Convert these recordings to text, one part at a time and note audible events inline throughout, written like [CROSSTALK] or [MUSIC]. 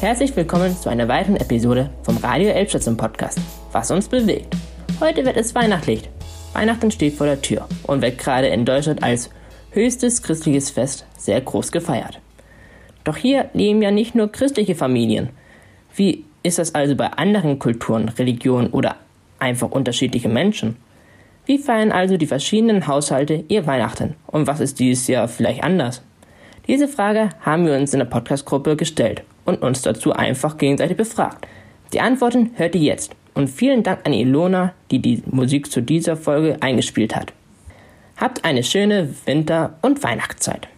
Herzlich willkommen zu einer weiteren Episode vom Radio Elbstation Podcast, was uns bewegt. Heute wird es weihnachtlich. Weihnachten steht vor der Tür und wird gerade in Deutschland als höchstes christliches Fest sehr groß gefeiert. Doch hier leben ja nicht nur christliche Familien. Wie ist das also bei anderen Kulturen, Religionen oder einfach unterschiedliche Menschen? Wie feiern also die verschiedenen Haushalte ihr Weihnachten und was ist dieses Jahr vielleicht anders? Diese Frage haben wir uns in der Podcast-Gruppe gestellt und uns dazu einfach gegenseitig befragt. Die Antworten hört ihr jetzt. Und vielen Dank an Ilona, die die Musik zu dieser Folge eingespielt hat. Habt eine schöne Winter- und Weihnachtszeit.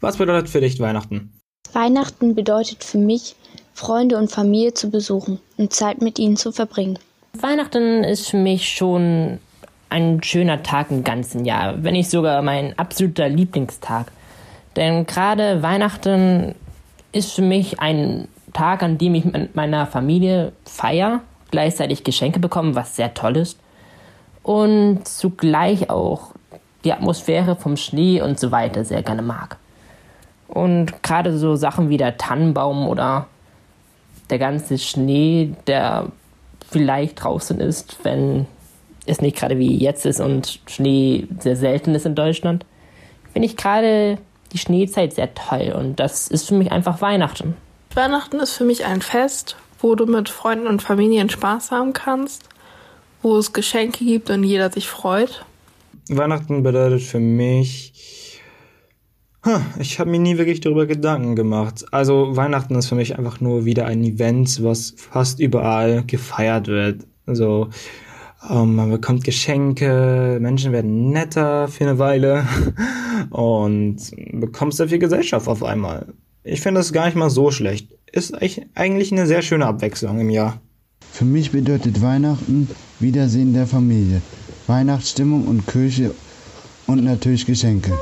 Was bedeutet für dich Weihnachten? Weihnachten bedeutet für mich, Freunde und Familie zu besuchen und Zeit mit ihnen zu verbringen. Weihnachten ist für mich schon ein schöner Tag im ganzen Jahr, wenn nicht sogar mein absoluter Lieblingstag. Denn gerade Weihnachten ist für mich ein Tag, an dem ich mit meiner Familie feier, gleichzeitig Geschenke bekomme, was sehr toll ist. Und zugleich auch die Atmosphäre vom Schnee und so weiter sehr gerne mag. Und gerade so Sachen wie der Tannenbaum oder der ganze Schnee, der vielleicht draußen ist, wenn es nicht gerade wie jetzt ist und Schnee sehr selten ist in Deutschland, finde ich gerade die Schneezeit sehr toll und das ist für mich einfach Weihnachten. Weihnachten ist für mich ein Fest, wo du mit Freunden und Familien Spaß haben kannst, wo es Geschenke gibt und jeder sich freut. Weihnachten bedeutet für mich ich habe mir nie wirklich darüber Gedanken gemacht. Also Weihnachten ist für mich einfach nur wieder ein Event, was fast überall gefeiert wird. Also ähm, man bekommt Geschenke, Menschen werden netter für eine Weile [LAUGHS] und bekommt sehr viel Gesellschaft auf einmal. Ich finde das gar nicht mal so schlecht. Ist eigentlich eine sehr schöne Abwechslung im Jahr. Für mich bedeutet Weihnachten Wiedersehen der Familie, Weihnachtsstimmung und Kirche und natürlich Geschenke.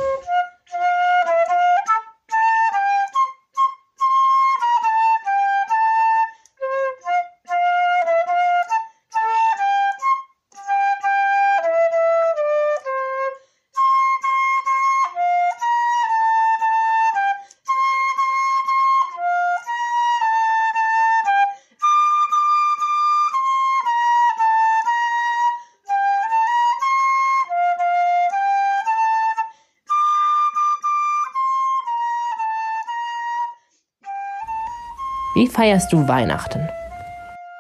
Wie feierst du Weihnachten?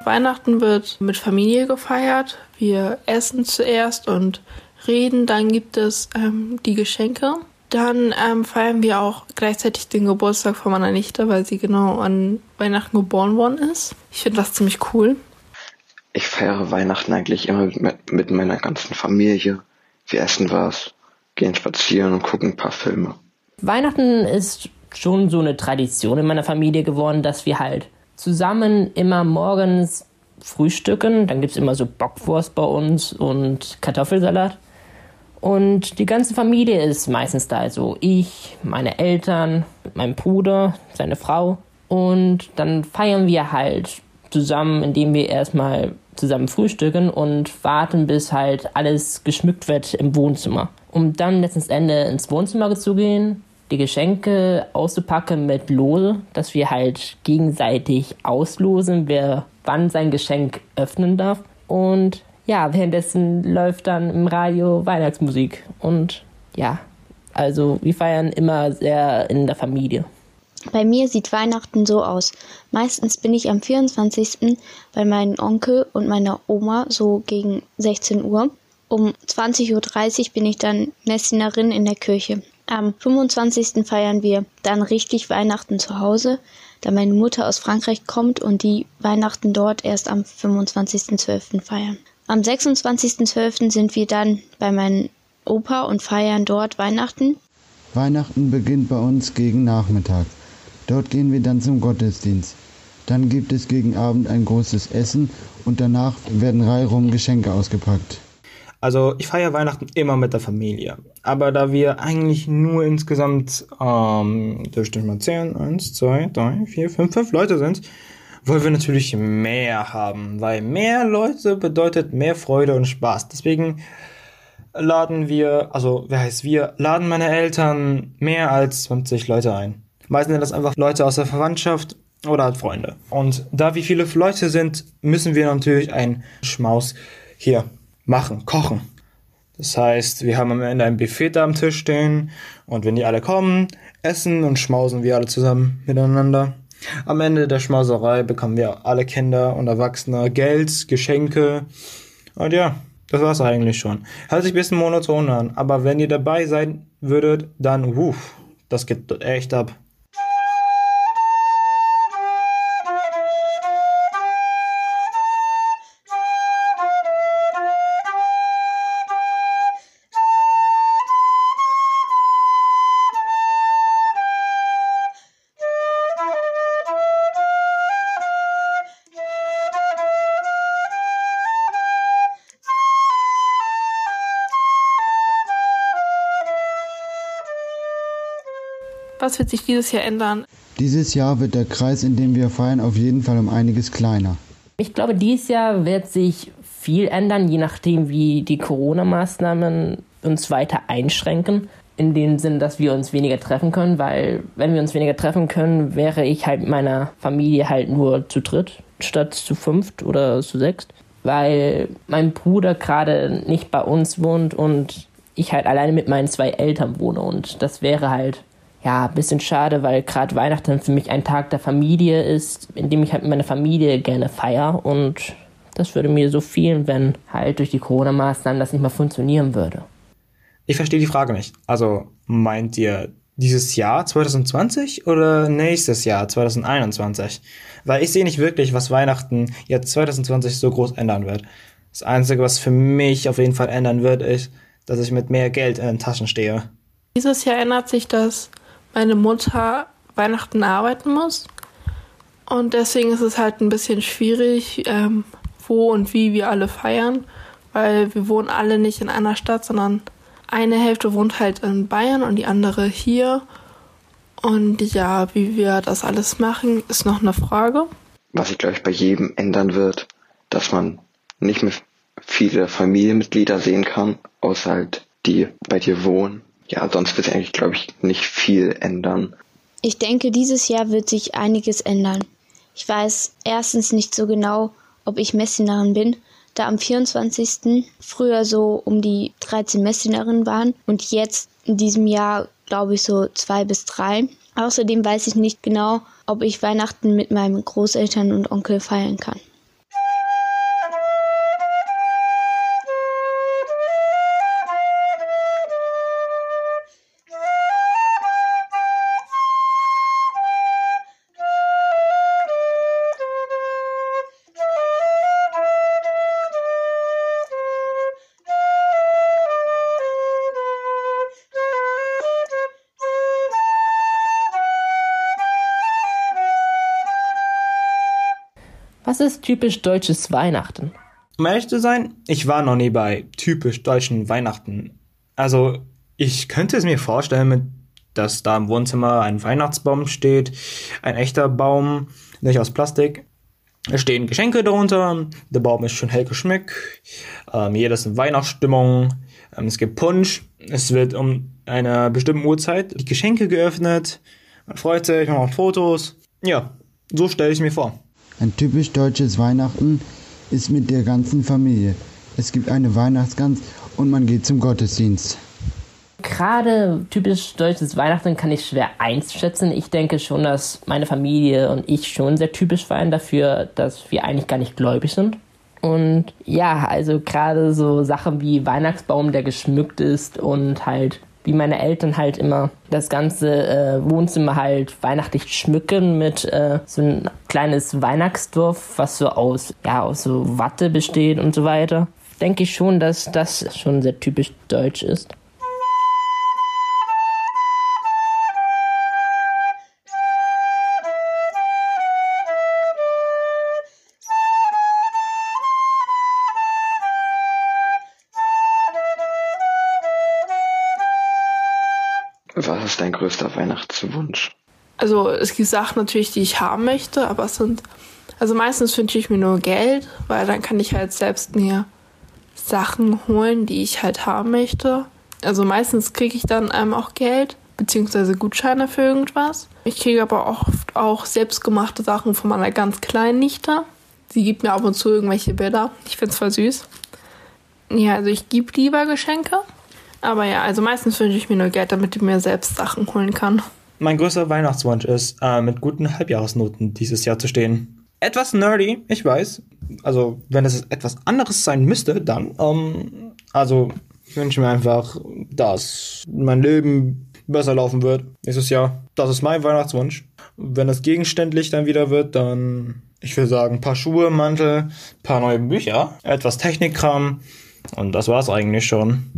Weihnachten wird mit Familie gefeiert. Wir essen zuerst und reden. Dann gibt es ähm, die Geschenke. Dann ähm, feiern wir auch gleichzeitig den Geburtstag von meiner Nichte, weil sie genau an Weihnachten geboren worden ist. Ich finde das ziemlich cool. Ich feiere Weihnachten eigentlich immer mit, mit meiner ganzen Familie. Wir essen was, gehen spazieren und gucken ein paar Filme. Weihnachten ist schon so eine Tradition in meiner Familie geworden, dass wir halt zusammen immer morgens frühstücken. Dann gibt es immer so Bockwurst bei uns und Kartoffelsalat. Und die ganze Familie ist meistens da. Also ich, meine Eltern, mein Bruder, seine Frau. Und dann feiern wir halt zusammen, indem wir erstmal zusammen frühstücken und warten, bis halt alles geschmückt wird im Wohnzimmer. Um dann letztens Ende ins Wohnzimmer zu gehen, die Geschenke auszupacken mit Lose, dass wir halt gegenseitig auslosen, wer wann sein Geschenk öffnen darf. Und ja, währenddessen läuft dann im Radio Weihnachtsmusik. Und ja, also wir feiern immer sehr in der Familie. Bei mir sieht Weihnachten so aus. Meistens bin ich am 24. bei meinem Onkel und meiner Oma so gegen 16 Uhr. Um 20.30 Uhr bin ich dann Messnerin in der Kirche. Am 25. feiern wir dann richtig Weihnachten zu Hause, da meine Mutter aus Frankreich kommt und die Weihnachten dort erst am 25.12. feiern. Am 26.12. sind wir dann bei meinem Opa und feiern dort Weihnachten. Weihnachten beginnt bei uns gegen Nachmittag. Dort gehen wir dann zum Gottesdienst. Dann gibt es gegen Abend ein großes Essen und danach werden reihum Geschenke ausgepackt. Also ich feiere Weihnachten immer mit der Familie. Aber da wir eigentlich nur insgesamt, ähm, dürfte ich mal zählen, eins, zwei, drei, vier, fünf, fünf Leute sind, wollen wir natürlich mehr haben. Weil mehr Leute bedeutet mehr Freude und Spaß. Deswegen laden wir, also wer heißt wir, laden meine Eltern mehr als 20 Leute ein. Meistens sind das einfach Leute aus der Verwandtschaft oder halt Freunde. Und da wie viele Leute sind, müssen wir natürlich einen Schmaus hier machen, kochen. Das heißt, wir haben am Ende ein Buffet da am Tisch stehen und wenn die alle kommen, essen und schmausen wir alle zusammen miteinander. Am Ende der Schmauserei bekommen wir alle Kinder und Erwachsene Geld, Geschenke und ja, das war's eigentlich schon. Hört sich ein bisschen monoton an, aber wenn ihr dabei sein würdet, dann wuff, das geht echt ab. Was wird sich dieses Jahr ändern? Dieses Jahr wird der Kreis, in dem wir feiern, auf jeden Fall um einiges kleiner. Ich glaube, dieses Jahr wird sich viel ändern, je nachdem, wie die Corona-Maßnahmen uns weiter einschränken. In dem Sinn, dass wir uns weniger treffen können, weil wenn wir uns weniger treffen können, wäre ich halt mit meiner Familie halt nur zu dritt statt zu fünft oder zu sechst, weil mein Bruder gerade nicht bei uns wohnt und ich halt alleine mit meinen zwei Eltern wohne und das wäre halt ja, ein bisschen schade, weil gerade Weihnachten für mich ein Tag der Familie ist, in dem ich halt mit meiner Familie gerne feiere und das würde mir so fehlen, wenn halt durch die Corona-Maßnahmen das nicht mehr funktionieren würde. Ich verstehe die Frage nicht. Also meint ihr dieses Jahr 2020 oder nächstes Jahr 2021? Weil ich sehe nicht wirklich, was Weihnachten jetzt 2020 so groß ändern wird. Das Einzige, was für mich auf jeden Fall ändern wird, ist, dass ich mit mehr Geld in den Taschen stehe. Dieses Jahr ändert sich das meine Mutter Weihnachten arbeiten muss. Und deswegen ist es halt ein bisschen schwierig, ähm, wo und wie wir alle feiern, weil wir wohnen alle nicht in einer Stadt, sondern eine Hälfte wohnt halt in Bayern und die andere hier. Und ja, wie wir das alles machen, ist noch eine Frage. Was sich, glaube ich, bei jedem ändern wird, dass man nicht mehr viele Familienmitglieder sehen kann, außer halt die bei dir wohnen ja, sonst wird sich eigentlich, glaube ich, nicht viel ändern. Ich denke, dieses Jahr wird sich einiges ändern. Ich weiß erstens nicht so genau, ob ich Messdienerin bin, da am 24. früher so um die 13 Messdienerinnen waren und jetzt in diesem Jahr glaube ich so zwei bis drei. Außerdem weiß ich nicht genau, ob ich Weihnachten mit meinen Großeltern und Onkel feiern kann. Was ist typisch deutsches Weihnachten? Um ehrlich zu sein, ich war noch nie bei typisch deutschen Weihnachten. Also, ich könnte es mir vorstellen, dass da im Wohnzimmer ein Weihnachtsbaum steht, ein echter Baum, nicht aus Plastik. Es stehen Geschenke darunter, der Baum ist schön hell geschmückt, ähm, ist in Weihnachtsstimmung, ähm, es gibt Punsch, es wird um eine bestimmte Uhrzeit die Geschenke geöffnet, man freut sich, man macht Fotos. Ja, so stelle ich mir vor. Ein typisch deutsches Weihnachten ist mit der ganzen Familie. Es gibt eine Weihnachtsgans und man geht zum Gottesdienst. Gerade typisch deutsches Weihnachten kann ich schwer einschätzen. Ich denke schon, dass meine Familie und ich schon sehr typisch feiern dafür, dass wir eigentlich gar nicht gläubig sind. Und ja, also gerade so Sachen wie Weihnachtsbaum, der geschmückt ist und halt wie meine Eltern halt immer das ganze äh, Wohnzimmer halt weihnachtlich schmücken mit äh, so ein kleines Weihnachtsdorf, was so aus, ja, aus so Watte besteht und so weiter. Denke ich schon, dass das schon sehr typisch deutsch ist. Was ist dein größter Weihnachtswunsch? Also es gibt Sachen natürlich, die ich haben möchte, aber es sind, also meistens wünsche ich mir nur Geld, weil dann kann ich halt selbst mir Sachen holen, die ich halt haben möchte. Also meistens kriege ich dann einem auch Geld, beziehungsweise Gutscheine für irgendwas. Ich kriege aber oft auch selbstgemachte Sachen von meiner ganz kleinen Nichte. Sie gibt mir ab und zu irgendwelche Bilder. Ich finde es voll süß. Ja, also ich gebe lieber Geschenke. Aber ja, also meistens wünsche ich mir nur Geld, damit ich mir selbst Sachen holen kann. Mein größter Weihnachtswunsch ist, äh, mit guten Halbjahresnoten dieses Jahr zu stehen. Etwas nerdy, ich weiß. Also, wenn es etwas anderes sein müsste, dann, ähm, also, ich wünsche mir einfach, dass mein Leben besser laufen wird nächstes Jahr. Das ist mein Weihnachtswunsch. Wenn es gegenständlich dann wieder wird, dann, ich will sagen, paar Schuhe, Mantel, paar neue Bücher, etwas Technikkram und das war's eigentlich schon.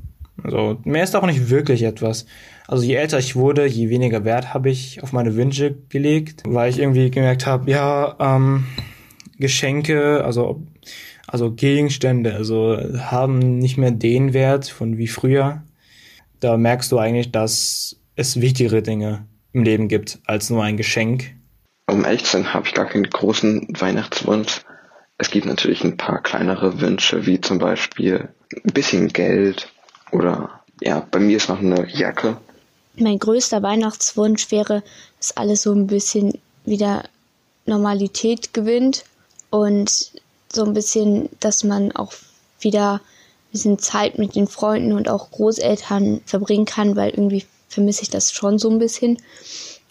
Also mehr ist auch nicht wirklich etwas. Also je älter ich wurde, je weniger Wert habe ich auf meine Wünsche gelegt, weil ich irgendwie gemerkt habe, ja, ähm, Geschenke, also also Gegenstände, also haben nicht mehr den Wert von wie früher. Da merkst du eigentlich, dass es wichtigere Dinge im Leben gibt als nur ein Geschenk. Um ehrlich zu sein, habe ich gar keinen großen Weihnachtswunsch. Es gibt natürlich ein paar kleinere Wünsche, wie zum Beispiel ein bisschen Geld oder ja, bei mir ist noch eine Jacke. Mein größter Weihnachtswunsch wäre, dass alles so ein bisschen wieder Normalität gewinnt und so ein bisschen, dass man auch wieder ein bisschen Zeit mit den Freunden und auch Großeltern verbringen kann, weil irgendwie vermisse ich das schon so ein bisschen.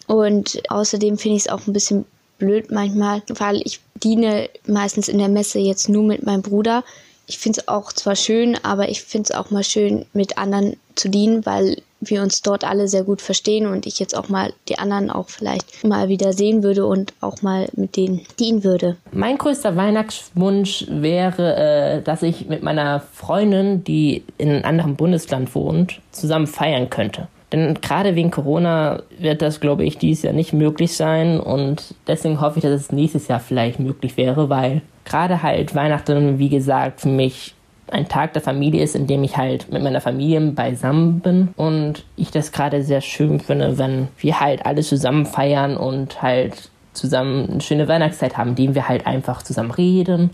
Und außerdem finde ich es auch ein bisschen blöd manchmal, weil ich diene meistens in der Messe jetzt nur mit meinem Bruder ich finde es auch zwar schön, aber ich finde es auch mal schön, mit anderen zu dienen, weil wir uns dort alle sehr gut verstehen und ich jetzt auch mal die anderen auch vielleicht mal wieder sehen würde und auch mal mit denen dienen würde. Mein größter Weihnachtswunsch wäre, äh, dass ich mit meiner Freundin, die in einem anderen Bundesland wohnt, zusammen feiern könnte. Denn gerade wegen Corona wird das, glaube ich, dieses Jahr nicht möglich sein. Und deswegen hoffe ich, dass es nächstes Jahr vielleicht möglich wäre, weil gerade halt Weihnachten, wie gesagt, für mich ein Tag der Familie ist, in dem ich halt mit meiner Familie beisammen bin. Und ich das gerade sehr schön finde, wenn wir halt alle zusammen feiern und halt zusammen eine schöne Weihnachtszeit haben, indem wir halt einfach zusammen reden,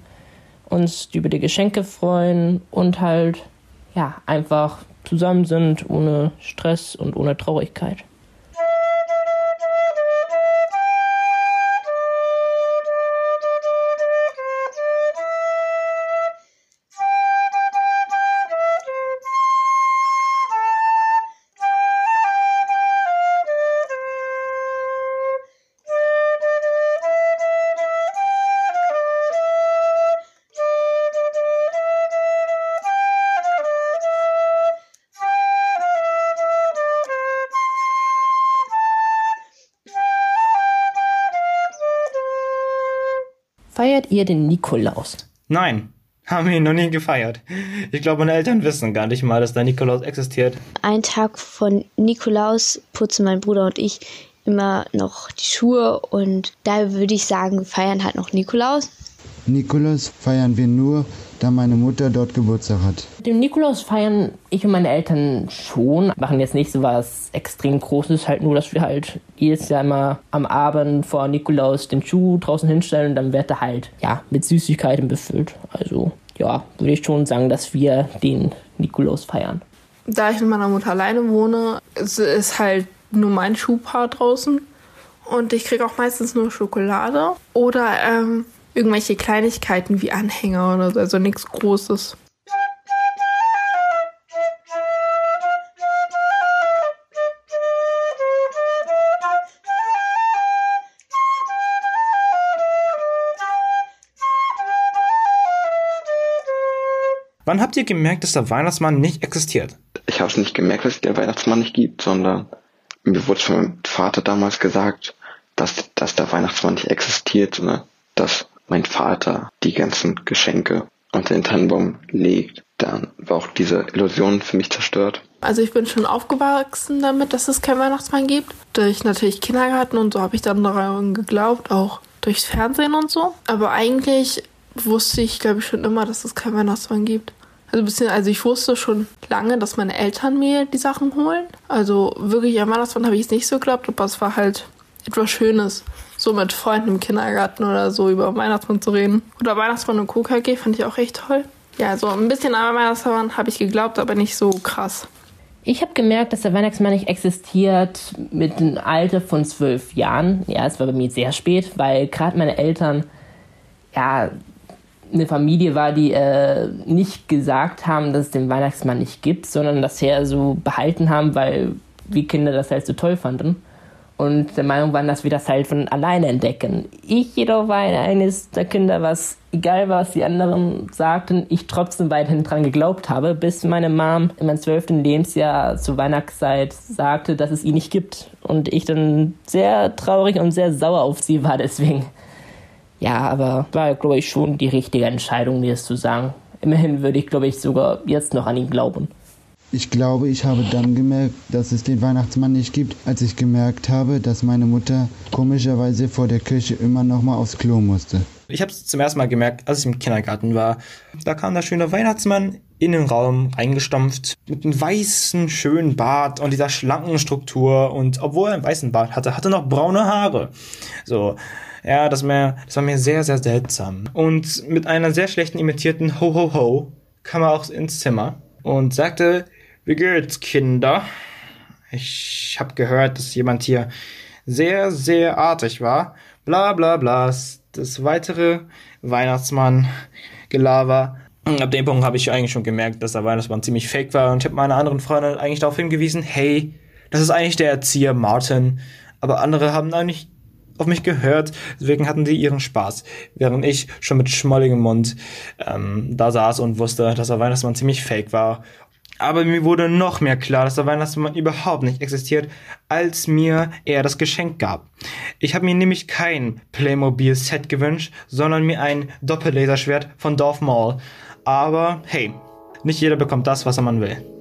uns über die Geschenke freuen und halt ja einfach zusammen sind ohne Stress und ohne Traurigkeit. Feiert ihr den Nikolaus? Nein, haben wir ihn noch nie gefeiert. Ich glaube, meine Eltern wissen gar nicht mal, dass der Nikolaus existiert. Ein Tag von Nikolaus putzen mein Bruder und ich immer noch die Schuhe und da würde ich sagen, wir feiern halt noch Nikolaus. Nikolaus feiern wir nur, da meine Mutter dort Geburtstag hat. Den Nikolaus feiern ich und meine Eltern schon, machen jetzt nicht so was extrem Großes, halt nur, dass wir halt jedes Jahr immer am Abend vor Nikolaus den Schuh draußen hinstellen und dann wird er halt, ja, mit Süßigkeiten befüllt. Also, ja, würde ich schon sagen, dass wir den Nikolaus feiern. Da ich mit meiner Mutter alleine wohne, ist halt nur mein Schuhpaar draußen. Und ich kriege auch meistens nur Schokolade. Oder ähm, irgendwelche Kleinigkeiten wie Anhänger oder so, also nichts Großes. Wann habt ihr gemerkt, dass der Weihnachtsmann nicht existiert? Ich habe es nicht gemerkt, dass es den Weihnachtsmann nicht gibt, sondern mir wurde von meinem Vater damals gesagt, dass, dass der Weihnachtsmann nicht existiert, sondern dass mein Vater die ganzen Geschenke unter den Tannenbaum legt, dann war auch diese Illusion für mich zerstört. Also ich bin schon aufgewachsen damit, dass es keinen Weihnachtsmann gibt. Durch natürlich Kindergarten und so habe ich dann daran geglaubt, auch durchs Fernsehen und so. Aber eigentlich wusste ich, glaube ich, schon immer, dass es keinen Weihnachtsmann gibt. Also, bisschen, also ich wusste schon lange, dass meine Eltern mir die Sachen holen. Also wirklich am Weihnachtsmann habe ich es nicht so geglaubt, aber es war halt etwas Schönes, so mit Freunden im Kindergarten oder so über Weihnachtsmann zu reden. Oder Weihnachtsmann und KKG fand ich auch echt toll. Ja, so ein bisschen an Weihnachtsmann habe ich geglaubt, aber nicht so krass. Ich habe gemerkt, dass der Weihnachtsmann nicht existiert mit einem Alter von zwölf Jahren. Ja, es war bei mir sehr spät, weil gerade meine Eltern, ja, eine Familie war, die äh, nicht gesagt haben, dass es den Weihnachtsmann nicht gibt, sondern das her so behalten haben, weil wir Kinder das halt so toll fanden und der Meinung waren, dass wir das halt von alleine entdecken. Ich jedoch war eines der Kinder, was egal was die anderen sagten, ich trotzdem weiterhin dran geglaubt habe, bis meine Mom in meinem zwölften Lebensjahr zur Weihnachtszeit sagte, dass es ihn nicht gibt. Und ich dann sehr traurig und sehr sauer auf sie war deswegen. Ja, aber war, glaube ich, schon die richtige Entscheidung, mir das zu sagen. Immerhin würde ich, glaube ich, sogar jetzt noch an ihn glauben. Ich glaube, ich habe dann gemerkt, dass es den Weihnachtsmann nicht gibt, als ich gemerkt habe, dass meine Mutter komischerweise vor der Kirche immer noch mal aufs Klo musste. Ich habe es zum ersten Mal gemerkt, als ich im Kindergarten war. Da kam der schöne Weihnachtsmann in den Raum eingestampft mit einem weißen, schönen Bart und dieser schlanken Struktur. Und obwohl er einen weißen Bart hatte, hatte er noch braune Haare. So, ja, das, mir, das war mir sehr, sehr seltsam. Und mit einer sehr schlechten imitierten Ho Ho Ho kam er auch ins Zimmer und sagte, wie geht's, Kinder? Ich hab gehört, dass jemand hier sehr, sehr artig war. Bla bla bla. Das weitere Weihnachtsmann-Gelaber. Ab dem Punkt habe ich eigentlich schon gemerkt, dass der Weihnachtsmann ziemlich fake war und ich habe meine anderen Freunde eigentlich darauf hingewiesen, hey, das ist eigentlich der Erzieher Martin. Aber andere haben eigentlich auf mich gehört, deswegen hatten sie ihren Spaß. Während ich schon mit schmolligem Mund ähm, da saß und wusste, dass der Weihnachtsmann ziemlich fake war aber mir wurde noch mehr klar, dass der Weihnachtsmann überhaupt nicht existiert, als mir er das Geschenk gab. Ich habe mir nämlich kein Playmobil-Set gewünscht, sondern mir ein Doppellaserschwert von Dorf Mall. Aber hey, nicht jeder bekommt das, was er man will.